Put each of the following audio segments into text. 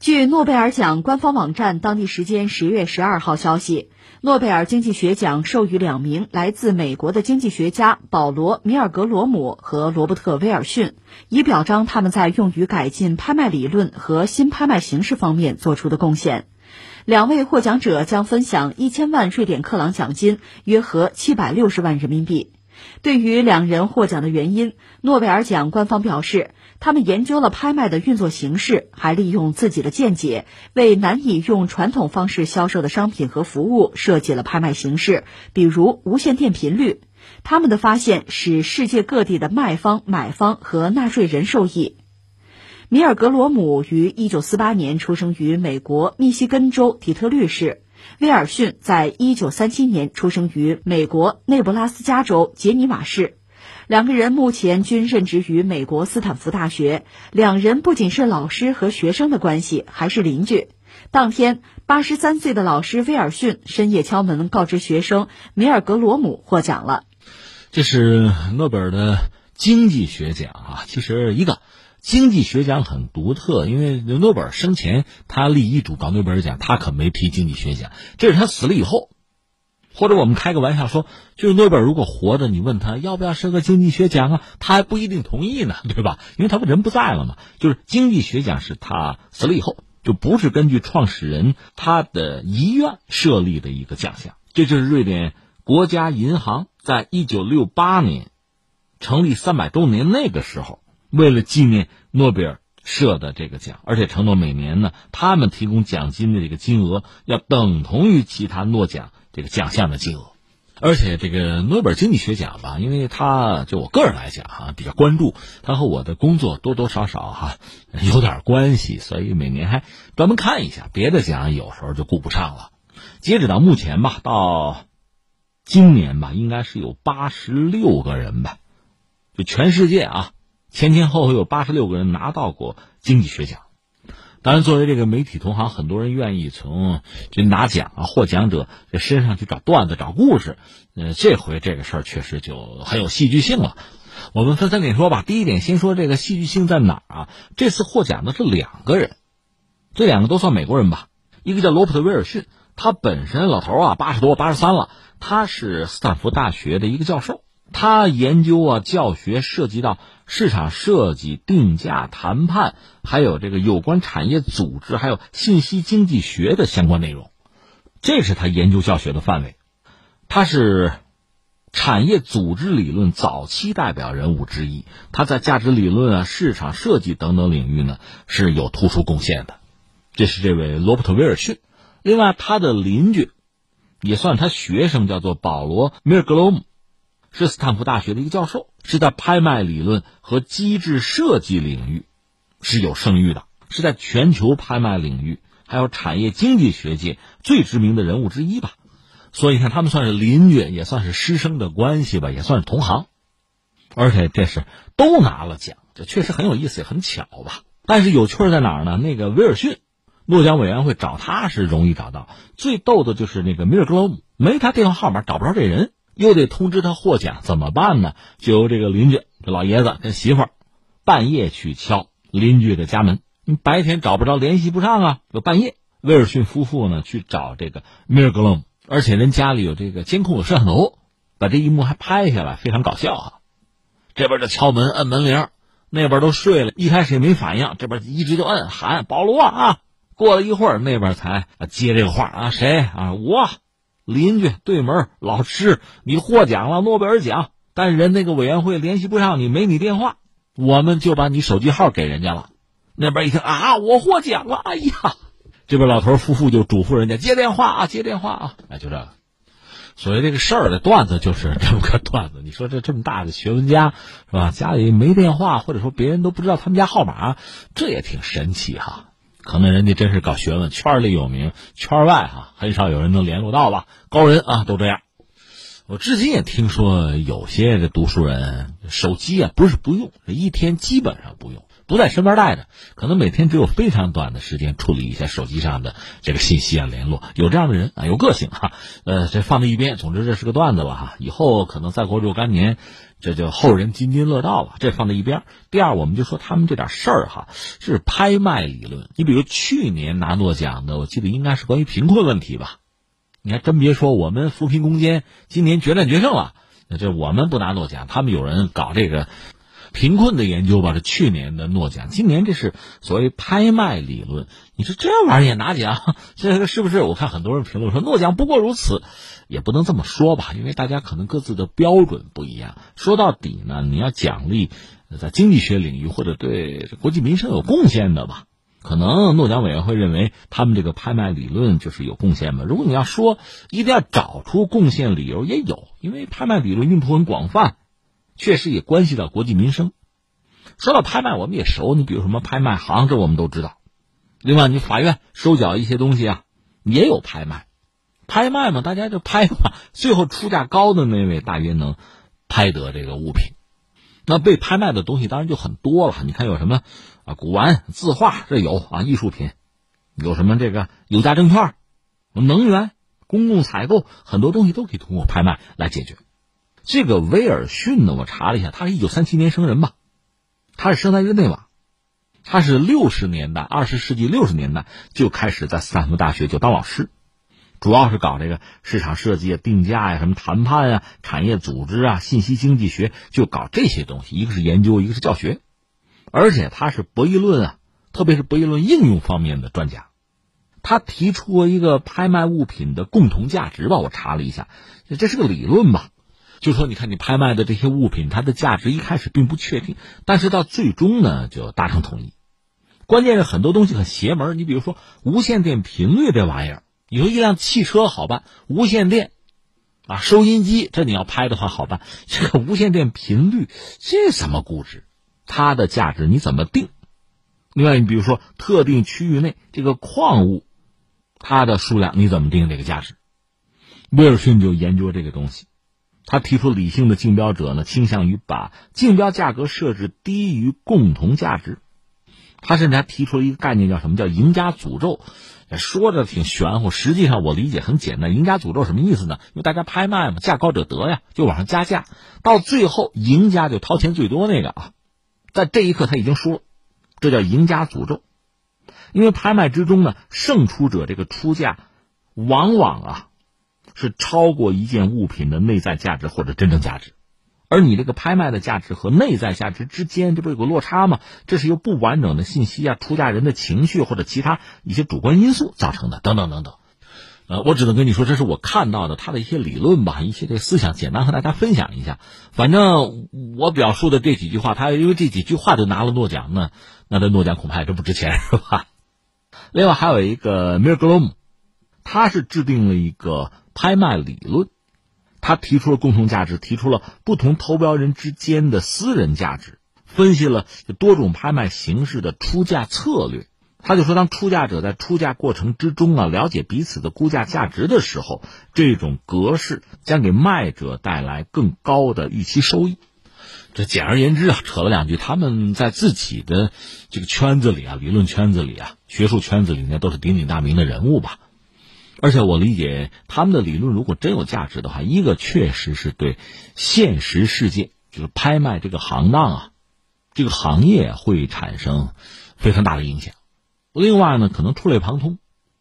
据诺贝尔奖官方网站当地时间十月十二号消息，诺贝尔经济学奖授予两名来自美国的经济学家保罗·米尔格罗姆和罗伯特·威尔逊，以表彰他们在用于改进拍卖理论和新拍卖形式方面做出的贡献。两位获奖者将分享一千万瑞典克朗奖金，约合七百六十万人民币。对于两人获奖的原因，诺贝尔奖官方表示，他们研究了拍卖的运作形式，还利用自己的见解，为难以用传统方式销售的商品和服务设计了拍卖形式，比如无线电频率。他们的发现使世界各地的卖方、买方和纳税人受益。米尔格罗姆于一九四八年出生于美国密西根州底特律市。威尔逊在一九三七年出生于美国内布拉斯加州杰尼瓦市，两个人目前均任职于美国斯坦福大学。两人不仅是老师和学生的关系，还是邻居。当天，八十三岁的老师威尔逊深夜敲门告知学生，米尔格罗姆获奖了。这是诺贝尔的经济学奖啊，其实一个。经济学奖很独特，因为诺贝尔生前他立遗嘱搞诺贝尔奖，他可没提经济学奖。这是他死了以后，或者我们开个玩笑说，就是诺贝尔如果活着，你问他要不要设个经济学奖啊，他还不一定同意呢，对吧？因为他不人不在了嘛。就是经济学奖是他死了以后，就不是根据创始人他的遗愿设立的一个奖项。这就是瑞典国家银行在一九六八年成立三百周年那个时候。为了纪念诺贝尔设的这个奖，而且承诺每年呢，他们提供奖金的这个金额要等同于其他诺奖这个奖项的金额。而且这个诺贝尔经济学奖吧，因为他就我个人来讲哈，比较关注，他和我的工作多多少少哈有点关系，所以每年还专门看一下。别的奖有时候就顾不上了。截止到目前吧，到今年吧，应该是有八十六个人吧，就全世界啊。前前后后有八十六个人拿到过经济学奖，当然，作为这个媒体同行，很多人愿意从这拿奖啊、获奖者这身上去找段子、找故事。呃，这回这个事儿确实就很有戏剧性了。我们分三点说吧。第一点，先说这个戏剧性在哪儿啊？这次获奖的是两个人，这两个都算美国人吧。一个叫罗伯特·威尔逊，他本身老头啊，八十多、八十三了，他是斯坦福大学的一个教授。他研究啊，教学涉及到市场设计、定价、谈判，还有这个有关产业组织，还有信息经济学的相关内容，这是他研究教学的范围。他是产业组织理论早期代表人物之一，他在价值理论啊、市场设计等等领域呢是有突出贡献的。这是这位罗伯特·威尔逊。另外，他的邻居也算他学生，叫做保罗·米尔格罗姆。是斯坦福大学的一个教授，是在拍卖理论和机制设计领域是有声誉的，是在全球拍卖领域还有产业经济学界最知名的人物之一吧。所以你看，他们算是邻居，也算是师生的关系吧，也算是同行。而且这是都拿了奖，这确实很有意思，也很巧吧。但是有趣在哪儿呢？那个威尔逊，诺奖委员会找他是容易找到，最逗的就是那个米尔格罗姆，没他电话号码，找不着这人。又得通知他获奖，怎么办呢？就由这个邻居这老爷子跟媳妇儿半夜去敲邻居的家门。你白天找不着，联系不上啊，就半夜，威尔逊夫妇呢去找这个米尔格隆，而且人家里有这个监控有摄像头，把这一幕还拍下来，非常搞笑啊。这边就敲门，摁门铃，那边都睡了，一开始也没反应，这边一直就摁喊保罗啊。过了一会儿，那边才接这个话啊，谁啊我。邻居对门老师，你获奖了诺贝尔奖，但人那个委员会联系不上你，没你电话，我们就把你手机号给人家了。那边一听啊，我获奖了，哎呀，这边老头夫妇就嘱咐人家接电话啊，接电话啊，哎，就这个。所以这个事儿的段子就是 这么个段子。你说这这么大的学问家是吧？家里没电话，或者说别人都不知道他们家号码，这也挺神奇哈。可能人家真是搞学问，圈里有名，圈外哈很少有人能联络到吧？高人啊，都这样。我至今也听说有些这读书人手机啊，不是不用，一天基本上不用，不在身边带着，可能每天只有非常短的时间处理一下手机上的这个信息啊联络。有这样的人啊，有个性哈。呃，这放在一边。总之，这是个段子了哈。以后可能再过若干年，这就后人津津乐道了。这放在一边。第二，我们就说他们这点事儿哈，是拍卖理论。你比如去年拿诺奖的，我记得应该是关于贫困问题吧。你还真别说，我们扶贫攻坚今年决战决胜了。这我们不拿诺奖，他们有人搞这个。贫困的研究吧，是去年的诺奖，今年这是所谓拍卖理论。你说这玩意儿也拿奖，这个是不是？我看很多人评论说诺奖不过如此，也不能这么说吧，因为大家可能各自的标准不一样。说到底呢，你要奖励在经济学领域或者对国计民生有贡献的吧，可能诺奖委员会认为他们这个拍卖理论就是有贡献吧。如果你要说一定要找出贡献理由，也有，因为拍卖理论用途很广泛。确实也关系到国计民生。说到拍卖，我们也熟。你比如什么拍卖行，这我们都知道。另外，你法院收缴一些东西啊，也有拍卖。拍卖嘛，大家就拍嘛。最后出价高的那位，大约能拍得这个物品。那被拍卖的东西当然就很多了。你看有什么啊？古玩、字画，这有啊。艺术品，有什么这个有价证券、能源、公共采购，很多东西都可以通过拍卖来解决。这个威尔逊呢，我查了一下，他是一九三七年生人吧，他是生在日内瓦，他是六十年代，二十世纪六十年代就开始在斯坦福大学就当老师，主要是搞这个市场设计啊、定价呀、什么谈判啊、产业组织啊、信息经济学，就搞这些东西。一个是研究，一个是教学，而且他是博弈论啊，特别是博弈论应用方面的专家。他提出过一个拍卖物品的共同价值吧，我查了一下，这是个理论吧。就说你看，你拍卖的这些物品，它的价值一开始并不确定，但是到最终呢，就达成统一。关键是很多东西很邪门，你比如说无线电频率这玩意儿，你说一辆汽车好办，无线电啊，收音机这你要拍的话好办，这个无线电频率这什么估值？它的价值你怎么定？另外，你比如说特定区域内这个矿物，它的数量你怎么定这个价值？威尔逊就研究这个东西。他提出理性的竞标者呢，倾向于把竞标价格设置低于共同价值。他甚至还提出了一个概念，叫什么叫赢家诅咒？说着挺玄乎，实际上我理解很简单。赢家诅咒什么意思呢？因为大家拍卖嘛，价高者得呀，就往上加价，到最后赢家就掏钱最多那个啊，在这一刻他已经输了，这叫赢家诅咒。因为拍卖之中呢，胜出者这个出价往往啊。是超过一件物品的内在价值或者真正价值，而你这个拍卖的价值和内在价值之间，这不有个落差吗？这是由不完整的信息啊、出价人的情绪或者其他一些主观因素造成的，等等等等。呃，我只能跟你说，这是我看到的他的一些理论吧，一些这个思想，简单和大家分享一下。反正我表述的这几句话，他因为这几句话就拿了诺奖呢，那这诺奖恐怕也真不值钱，是吧？另外还有一个米尔格罗姆，他是制定了一个。拍卖理论，他提出了共同价值，提出了不同投标人之间的私人价值，分析了多种拍卖形式的出价策略。他就说，当出价者在出价过程之中啊，了解彼此的估价价值的时候，这种格式将给卖者带来更高的预期收益。这简而言之啊，扯了两句，他们在自己的这个圈子里啊，理论圈子里啊，学术圈子里呢，都是鼎鼎大名的人物吧。而且我理解他们的理论，如果真有价值的话，一个确实是对现实世界，就是拍卖这个行当啊，这个行业会产生非常大的影响。另外呢，可能触类旁通，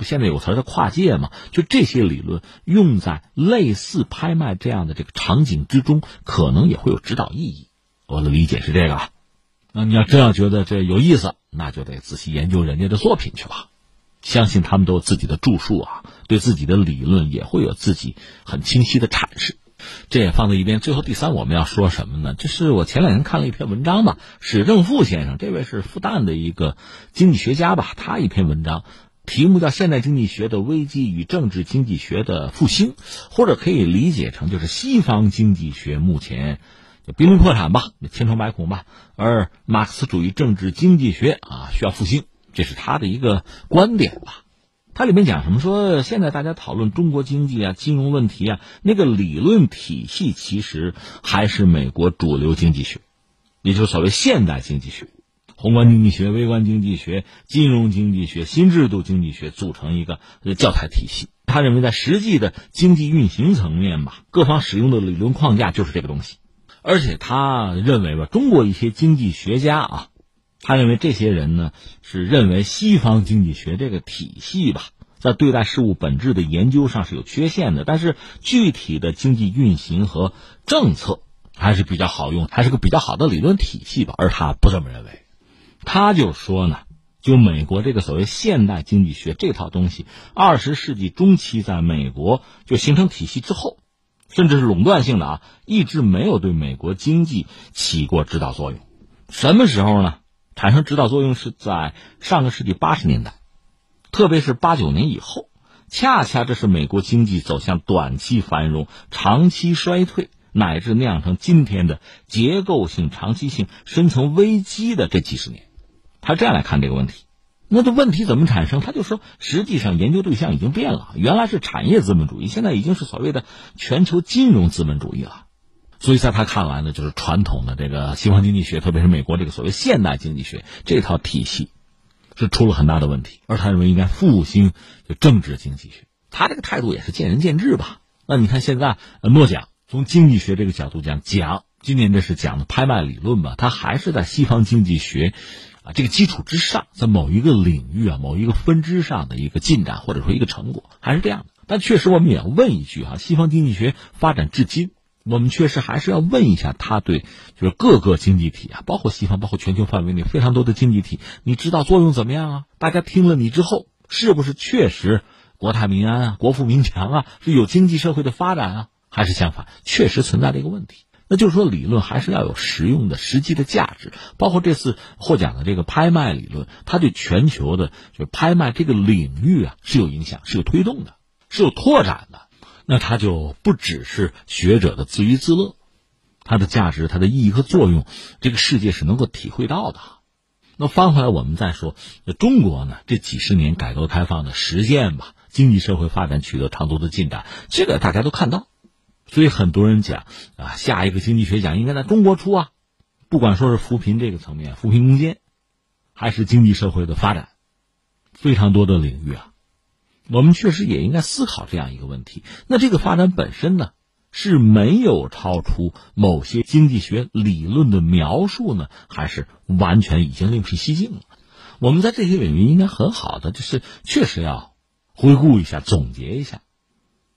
现在有词叫跨界嘛，就这些理论用在类似拍卖这样的这个场景之中，可能也会有指导意义。我的理解是这个。那你要真要觉得这有意思，那就得仔细研究人家的作品去吧。相信他们都有自己的著述啊，对自己的理论也会有自己很清晰的阐释，这也放在一边。最后第三，我们要说什么呢？这是我前两天看了一篇文章吧，史正富先生，这位是复旦的一个经济学家吧，他一篇文章，题目叫《现代经济学的危机与政治经济学的复兴》，或者可以理解成就是西方经济学目前就濒临破产吧，千疮百孔吧，而马克思主义政治经济学啊需要复兴。这是他的一个观点吧，他里面讲什么？说现在大家讨论中国经济啊、金融问题啊，那个理论体系其实还是美国主流经济学，也就是所谓现代经济学。宏观经济学、微观经济学、金融经济学、新制度经济学组成一个教材体系。他认为，在实际的经济运行层面吧，各方使用的理论框架就是这个东西。而且他认为吧，中国一些经济学家啊，他认为这些人呢是认为西方经济学这个体系吧，在对待事物本质的研究上是有缺陷的，但是具体的经济运行和政策还是比较好用，还是个比较好的理论体系吧。而他不这么认为，他就说呢。就美国这个所谓现代经济学这套东西，二十世纪中期在美国就形成体系之后，甚至是垄断性的啊，一直没有对美国经济起过指导作用。什么时候呢？产生指导作用是在上个世纪八十年代，特别是八九年以后，恰恰这是美国经济走向短期繁荣、长期衰退，乃至酿成今天的结构性、长期性深层危机的这几十年。他这样来看这个问题，那这问题怎么产生？他就说，实际上研究对象已经变了，原来是产业资本主义，现在已经是所谓的全球金融资本主义了。所以在他看来呢，就是传统的这个西方经济学，特别是美国这个所谓现代经济学这套体系，是出了很大的问题。而他认为应该复兴就政治经济学。他这个态度也是见仁见智吧。那你看现在诺奖从经济学这个角度讲，讲今年这是讲的拍卖理论吧，他还是在西方经济学。这个基础之上，在某一个领域啊，某一个分支上的一个进展或者说一个成果，还是这样的。但确实，我们也要问一句啊，西方经济学发展至今，我们确实还是要问一下，他对就是各个经济体啊，包括西方，包括全球范围内非常多的经济体，你知道作用怎么样啊？大家听了你之后，是不是确实国泰民安啊，国富民强啊，是有经济社会的发展啊？还是相反，确实存在这个问题？那就是说，理论还是要有实用的、实际的价值。包括这次获奖的这个拍卖理论，它对全球的就拍卖这个领域啊是有影响、是有推动的、是有拓展的。那它就不只是学者的自娱自乐，它的价值、它的意义和作用，这个世界是能够体会到的。那翻回来，我们再说，那中国呢？这几十年改革开放的实践吧，经济社会发展取得长足的进展，这个大家都看到。所以很多人讲啊，下一个经济学奖应该在中国出啊，不管说是扶贫这个层面，扶贫攻坚，还是经济社会的发展，非常多的领域啊，我们确实也应该思考这样一个问题。那这个发展本身呢，是没有超出某些经济学理论的描述呢，还是完全已经另辟蹊径了？我们在这些领域应该很好的，就是确实要回顾一下、总结一下，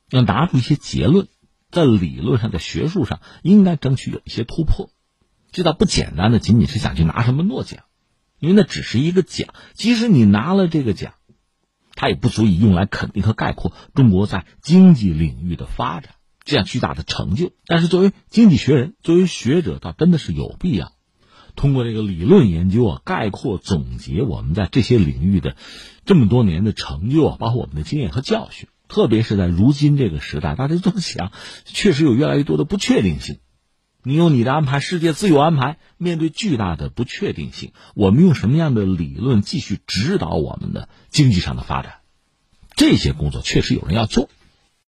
要拿出一些结论。在理论上，在学术上，应该争取有一些突破。这倒不简单的，仅仅是想去拿什么诺奖，因为那只是一个奖。即使你拿了这个奖，它也不足以用来肯定和概括中国在经济领域的发展这样巨大的成就。但是，作为经济学人，作为学者，倒真的是有必要通过这个理论研究啊，概括总结我们在这些领域的这么多年的成就啊，包括我们的经验和教训。特别是在如今这个时代，大家都想，确实有越来越多的不确定性。你有你的安排，世界自有安排。面对巨大的不确定性，我们用什么样的理论继续指导我们的经济上的发展？这些工作确实有人要做。